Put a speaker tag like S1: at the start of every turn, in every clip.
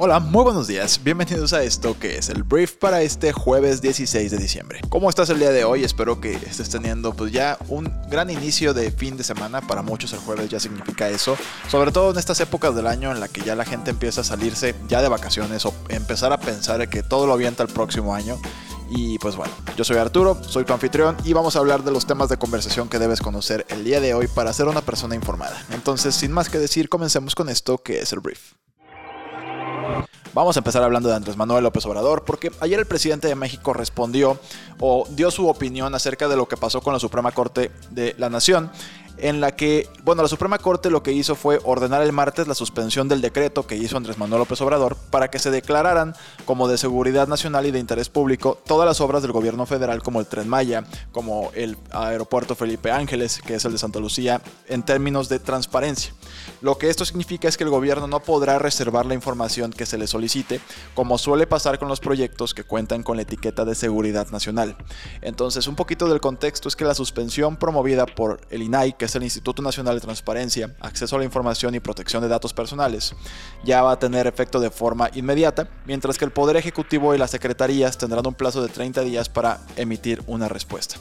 S1: Hola, muy buenos días. Bienvenidos a esto que es el brief para este jueves 16 de diciembre. ¿Cómo estás el día de hoy? Espero que estés teniendo pues ya un gran inicio de fin de semana. Para muchos el jueves ya significa eso. Sobre todo en estas épocas del año en la que ya la gente empieza a salirse ya de vacaciones o empezar a pensar que todo lo avienta el próximo año. Y pues bueno, yo soy Arturo, soy tu anfitrión y vamos a hablar de los temas de conversación que debes conocer el día de hoy para ser una persona informada. Entonces, sin más que decir, comencemos con esto que es el brief. Vamos a empezar hablando de Andrés Manuel López Obrador, porque ayer el presidente de México respondió o dio su opinión acerca de lo que pasó con la Suprema Corte de la Nación en la que, bueno, la Suprema Corte lo que hizo fue ordenar el martes la suspensión del decreto que hizo Andrés Manuel López Obrador para que se declararan como de seguridad nacional y de interés público todas las obras del gobierno federal como el Tren Maya, como el aeropuerto Felipe Ángeles, que es el de Santa Lucía, en términos de transparencia. Lo que esto significa es que el gobierno no podrá reservar la información que se le solicite, como suele pasar con los proyectos que cuentan con la etiqueta de seguridad nacional. Entonces, un poquito del contexto es que la suspensión promovida por el INAI, que es el Instituto Nacional de Transparencia, Acceso a la Información y Protección de Datos Personales, ya va a tener efecto de forma inmediata, mientras que el Poder Ejecutivo y las Secretarías tendrán un plazo de 30 días para emitir una respuesta.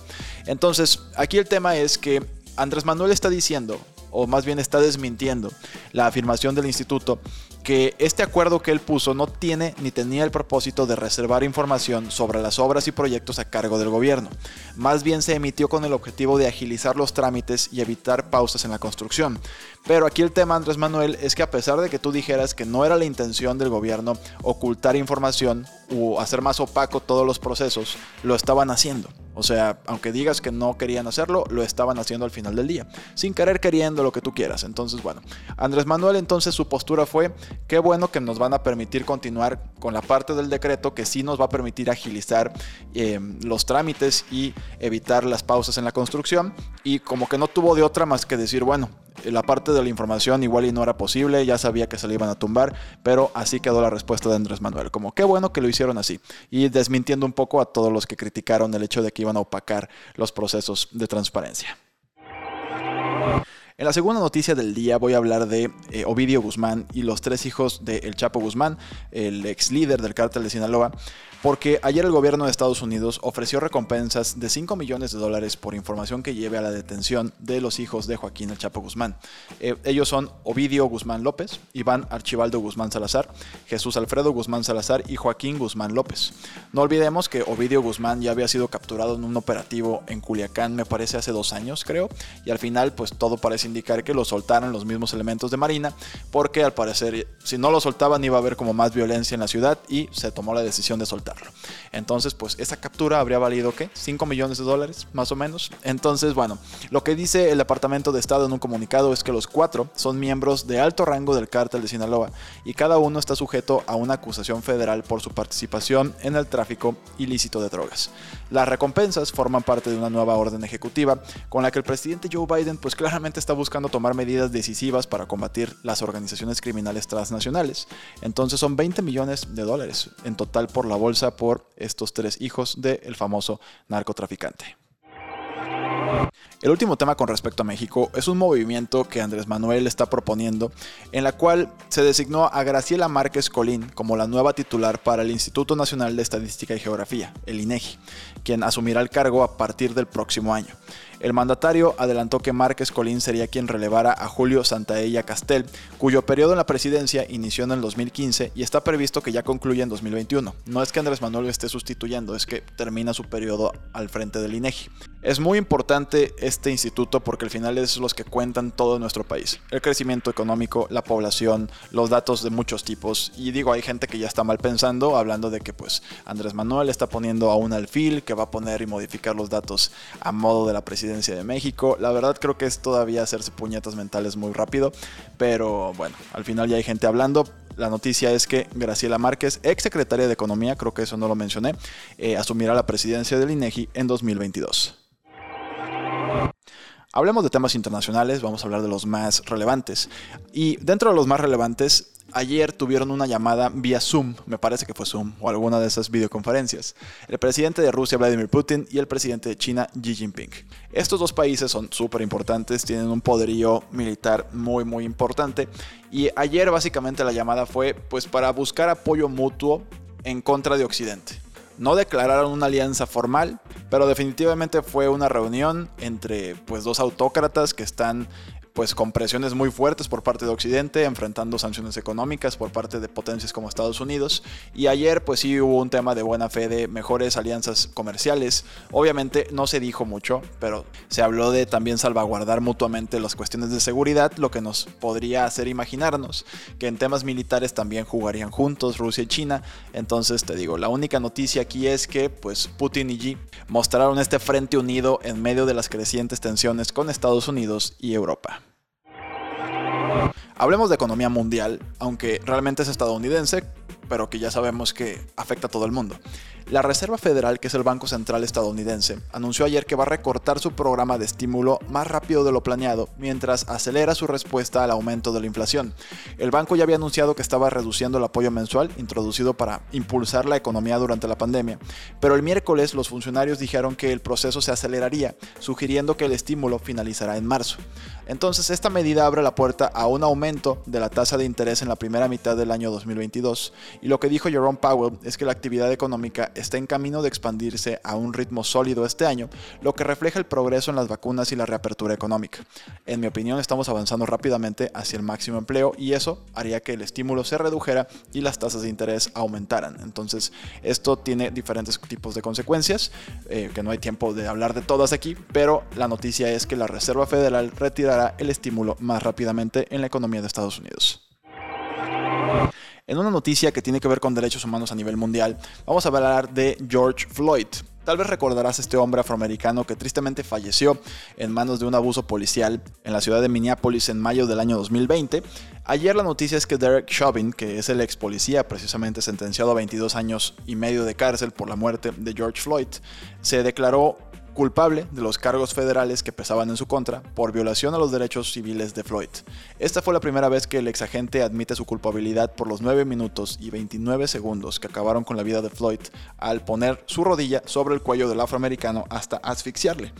S1: Entonces, aquí el tema es que Andrés Manuel está diciendo, o más bien está desmintiendo, la afirmación del instituto que este acuerdo que él puso no tiene ni tenía el propósito de reservar información sobre las obras y proyectos a cargo del gobierno. Más bien se emitió con el objetivo de agilizar los trámites y evitar pausas en la construcción. Pero aquí el tema, Andrés Manuel, es que a pesar de que tú dijeras que no era la intención del gobierno ocultar información o hacer más opaco todos los procesos, lo estaban haciendo. O sea, aunque digas que no querían hacerlo, lo estaban haciendo al final del día, sin querer queriendo lo que tú quieras. Entonces, bueno, Andrés Manuel entonces su postura fue, qué bueno que nos van a permitir continuar con la parte del decreto que sí nos va a permitir agilizar em, los trámites y evitar las pausas en la construcción. Y como que no tuvo de otra más que decir, bueno, la parte de la información igual y no era posible, ya sabía que se le iban a tumbar, pero así quedó la respuesta de Andrés Manuel, como qué bueno que lo hicieron así, y desmintiendo un poco a todos los que criticaron el hecho de que iban a opacar los procesos de transparencia. En la segunda noticia del día voy a hablar de eh, Ovidio Guzmán y los tres hijos de El Chapo Guzmán, el ex líder del cártel de Sinaloa, porque ayer el gobierno de Estados Unidos ofreció recompensas de 5 millones de dólares por información que lleve a la detención de los hijos de Joaquín El Chapo Guzmán. Eh, ellos son Ovidio Guzmán López, Iván Archibaldo Guzmán Salazar, Jesús Alfredo Guzmán Salazar y Joaquín Guzmán López. No olvidemos que Ovidio Guzmán ya había sido capturado en un operativo en Culiacán, me parece hace dos años creo, y al final pues todo parece indicar que lo soltaron los mismos elementos de Marina, porque al parecer si no lo soltaban iba a haber como más violencia en la ciudad y se tomó la decisión de soltar entonces, pues esa captura habría valido, ¿qué? 5 millones de dólares, más o menos. Entonces, bueno, lo que dice el Departamento de Estado en un comunicado es que los cuatro son miembros de alto rango del cártel de Sinaloa y cada uno está sujeto a una acusación federal por su participación en el tráfico ilícito de drogas. Las recompensas forman parte de una nueva orden ejecutiva con la que el presidente Joe Biden pues claramente está buscando tomar medidas decisivas para combatir las organizaciones criminales transnacionales. Entonces son 20 millones de dólares en total por la bolsa por estos tres hijos del famoso narcotraficante. El último tema con respecto a México es un movimiento que Andrés Manuel está proponiendo, en la cual se designó a Graciela Márquez Colín como la nueva titular para el Instituto Nacional de Estadística y Geografía, el INEGI, quien asumirá el cargo a partir del próximo año. El mandatario adelantó que Márquez Colín sería quien relevara a Julio Santaella Castel, cuyo periodo en la presidencia inició en el 2015 y está previsto que ya concluya en 2021. No es que Andrés Manuel esté sustituyendo, es que termina su periodo al frente del INEGI. Es muy importante este instituto porque al final es los que cuentan todo nuestro país. El crecimiento económico, la población, los datos de muchos tipos. Y digo, hay gente que ya está mal pensando, hablando de que pues Andrés Manuel está poniendo a un alfil que va a poner y modificar los datos a modo de la presidencia de México. La verdad creo que es todavía hacerse puñetas mentales muy rápido, pero bueno, al final ya hay gente hablando. La noticia es que Graciela Márquez, ex secretaria de Economía, creo que eso no lo mencioné, eh, asumirá la presidencia del INEGI en 2022. Hablemos de temas internacionales, vamos a hablar de los más relevantes. Y dentro de los más relevantes, ayer tuvieron una llamada vía Zoom, me parece que fue Zoom o alguna de esas videoconferencias, el presidente de Rusia Vladimir Putin y el presidente de China Xi Jinping. Estos dos países son súper importantes, tienen un poderío militar muy muy importante y ayer básicamente la llamada fue pues para buscar apoyo mutuo en contra de Occidente. No declararon una alianza formal, pero definitivamente fue una reunión entre pues dos autócratas que están pues con presiones muy fuertes por parte de Occidente, enfrentando sanciones económicas por parte de potencias como Estados Unidos. Y ayer pues sí hubo un tema de buena fe de mejores alianzas comerciales. Obviamente no se dijo mucho, pero se habló de también salvaguardar mutuamente las cuestiones de seguridad, lo que nos podría hacer imaginarnos que en temas militares también jugarían juntos Rusia y China. Entonces te digo, la única noticia aquí es que pues Putin y Xi mostraron este frente unido en medio de las crecientes tensiones con Estados Unidos y Europa. Hablemos de economía mundial, aunque realmente es estadounidense, pero que ya sabemos que afecta a todo el mundo. La Reserva Federal, que es el Banco Central estadounidense, anunció ayer que va a recortar su programa de estímulo más rápido de lo planeado, mientras acelera su respuesta al aumento de la inflación. El banco ya había anunciado que estaba reduciendo el apoyo mensual introducido para impulsar la economía durante la pandemia, pero el miércoles los funcionarios dijeron que el proceso se aceleraría, sugiriendo que el estímulo finalizará en marzo. Entonces, esta medida abre la puerta a un aumento de la tasa de interés en la primera mitad del año 2022, y lo que dijo Jerome Powell es que la actividad económica está en camino de expandirse a un ritmo sólido este año, lo que refleja el progreso en las vacunas y la reapertura económica. En mi opinión, estamos avanzando rápidamente hacia el máximo empleo y eso haría que el estímulo se redujera y las tasas de interés aumentaran. Entonces, esto tiene diferentes tipos de consecuencias, eh, que no hay tiempo de hablar de todas aquí, pero la noticia es que la Reserva Federal retirará el estímulo más rápidamente en la economía de Estados Unidos. En una noticia que tiene que ver con derechos humanos a nivel mundial, vamos a hablar de George Floyd. Tal vez recordarás a este hombre afroamericano que tristemente falleció en manos de un abuso policial en la ciudad de Minneapolis en mayo del año 2020. Ayer la noticia es que Derek Chauvin, que es el ex policía precisamente sentenciado a 22 años y medio de cárcel por la muerte de George Floyd, se declaró culpable de los cargos federales que pesaban en su contra por violación a los derechos civiles de Floyd. Esta fue la primera vez que el exagente admite su culpabilidad por los 9 minutos y 29 segundos que acabaron con la vida de Floyd al poner su rodilla sobre el cuello del afroamericano hasta asfixiarle.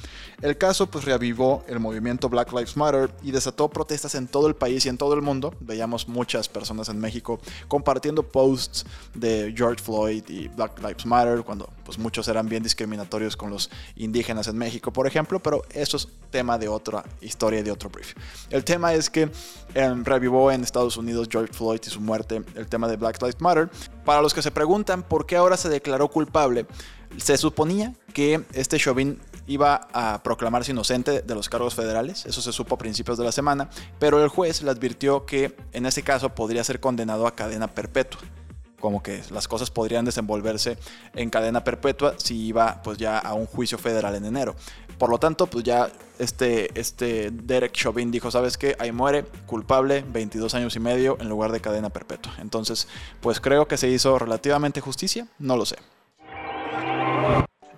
S1: El caso pues reavivó el movimiento Black Lives Matter y desató protestas en todo el país y en todo el mundo. Veíamos muchas personas en México compartiendo posts de George Floyd y Black Lives Matter cuando pues muchos eran bien discriminatorios con los indígenas en México, por ejemplo, pero eso es tema de otra historia, de otro brief. El tema es que em, revivó en Estados Unidos George Floyd y su muerte el tema de Black Lives Matter. Para los que se preguntan por qué ahora se declaró culpable, se suponía que este Chauvin iba a proclamarse inocente de los cargos federales, eso se supo a principios de la semana, pero el juez le advirtió que en ese caso podría ser condenado a cadena perpetua como que las cosas podrían desenvolverse en cadena perpetua si iba pues ya a un juicio federal en enero. Por lo tanto, pues ya este, este Derek Chauvin dijo, ¿sabes qué? Ahí muere, culpable, 22 años y medio en lugar de cadena perpetua. Entonces, pues creo que se hizo relativamente justicia, no lo sé.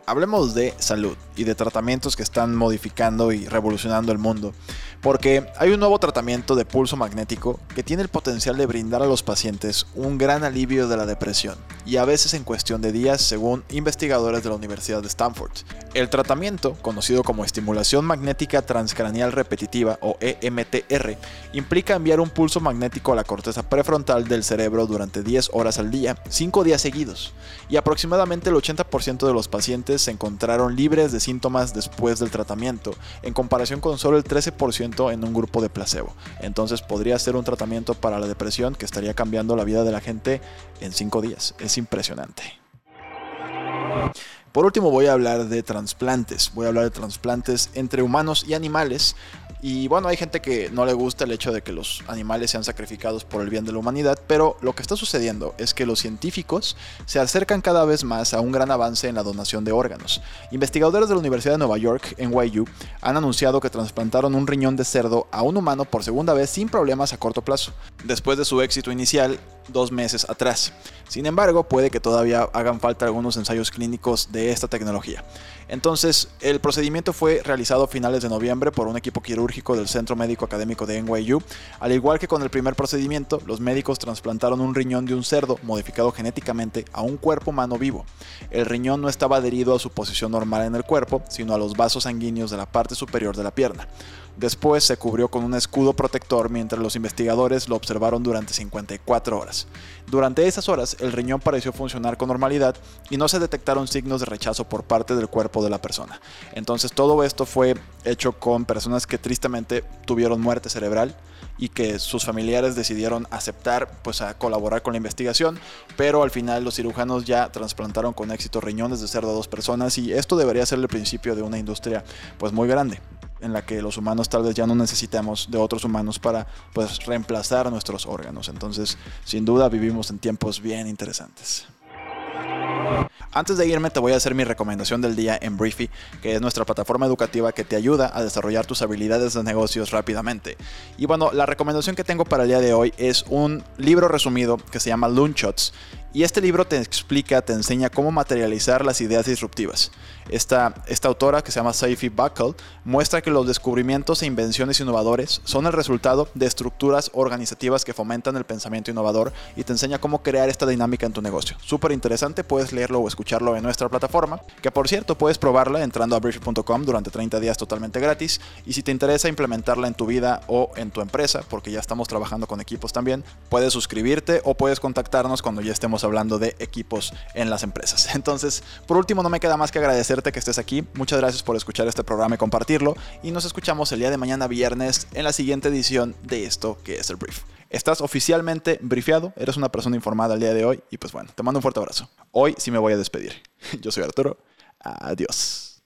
S1: Hablemos de salud y de tratamientos que están modificando y revolucionando el mundo. Porque hay un nuevo tratamiento de pulso magnético que tiene el potencial de brindar a los pacientes un gran alivio de la depresión, y a veces en cuestión de días según investigadores de la Universidad de Stanford. El tratamiento, conocido como estimulación magnética transcranial repetitiva o EMTR, implica enviar un pulso magnético a la corteza prefrontal del cerebro durante 10 horas al día, 5 días seguidos, y aproximadamente el 80% de los pacientes se encontraron libres de síntomas después del tratamiento, en comparación con solo el 13% en un grupo de placebo. Entonces podría ser un tratamiento para la depresión que estaría cambiando la vida de la gente en 5 días. Es impresionante. Por último voy a hablar de trasplantes. Voy a hablar de trasplantes entre humanos y animales y bueno, hay gente que no le gusta el hecho de que los animales sean sacrificados por el bien de la humanidad, pero lo que está sucediendo es que los científicos se acercan cada vez más a un gran avance en la donación de órganos. Investigadores de la Universidad de Nueva York, NYU, han anunciado que trasplantaron un riñón de cerdo a un humano por segunda vez sin problemas a corto plazo, después de su éxito inicial dos meses atrás. Sin embargo, puede que todavía hagan falta algunos ensayos clínicos de esta tecnología. Entonces, el procedimiento fue realizado a finales de noviembre por un equipo quirúrgico del Centro Médico Académico de NYU. Al igual que con el primer procedimiento, los médicos trasplantaron un riñón de un cerdo modificado genéticamente a un cuerpo humano vivo. El riñón no estaba adherido a su posición normal en el cuerpo, sino a los vasos sanguíneos de la parte superior de la pierna. Después se cubrió con un escudo protector mientras los investigadores lo observaron durante 54 horas. Durante esas horas, el riñón pareció funcionar con normalidad y no se detectaron signos de rechazo por parte del cuerpo de la persona. Entonces todo esto fue hecho con personas que tristemente tuvieron muerte cerebral y que sus familiares decidieron aceptar pues a colaborar con la investigación, pero al final los cirujanos ya trasplantaron con éxito riñones de cerdo a dos personas y esto debería ser el principio de una industria pues muy grande en la que los humanos tal vez ya no necesitemos de otros humanos para pues reemplazar nuestros órganos. Entonces, sin duda vivimos en tiempos bien interesantes. Antes de irme te voy a hacer mi recomendación del día en Briefy, que es nuestra plataforma educativa que te ayuda a desarrollar tus habilidades de negocios rápidamente. Y bueno, la recomendación que tengo para el día de hoy es un libro resumido que se llama Loonshots y este libro te explica, te enseña cómo materializar las ideas disruptivas. Esta, esta autora, que se llama Saifi Buckle, muestra que los descubrimientos e invenciones innovadores son el resultado de estructuras organizativas que fomentan el pensamiento innovador y te enseña cómo crear esta dinámica en tu negocio. Súper interesante, puedes leerlo o escucharlo en nuestra plataforma, que por cierto puedes probarla entrando a brief.com durante 30 días totalmente gratis. Y si te interesa implementarla en tu vida o en tu empresa, porque ya estamos trabajando con equipos también, puedes suscribirte o puedes contactarnos cuando ya estemos hablando de equipos en las empresas. Entonces, por último, no me queda más que agradecerte que estés aquí. Muchas gracias por escuchar este programa y compartirlo. Y nos escuchamos el día de mañana viernes en la siguiente edición de esto que es el brief. Estás oficialmente briefeado, eres una persona informada el día de hoy y pues bueno, te mando un fuerte abrazo. Hoy sí me voy a despedir. Yo soy Arturo. Adiós.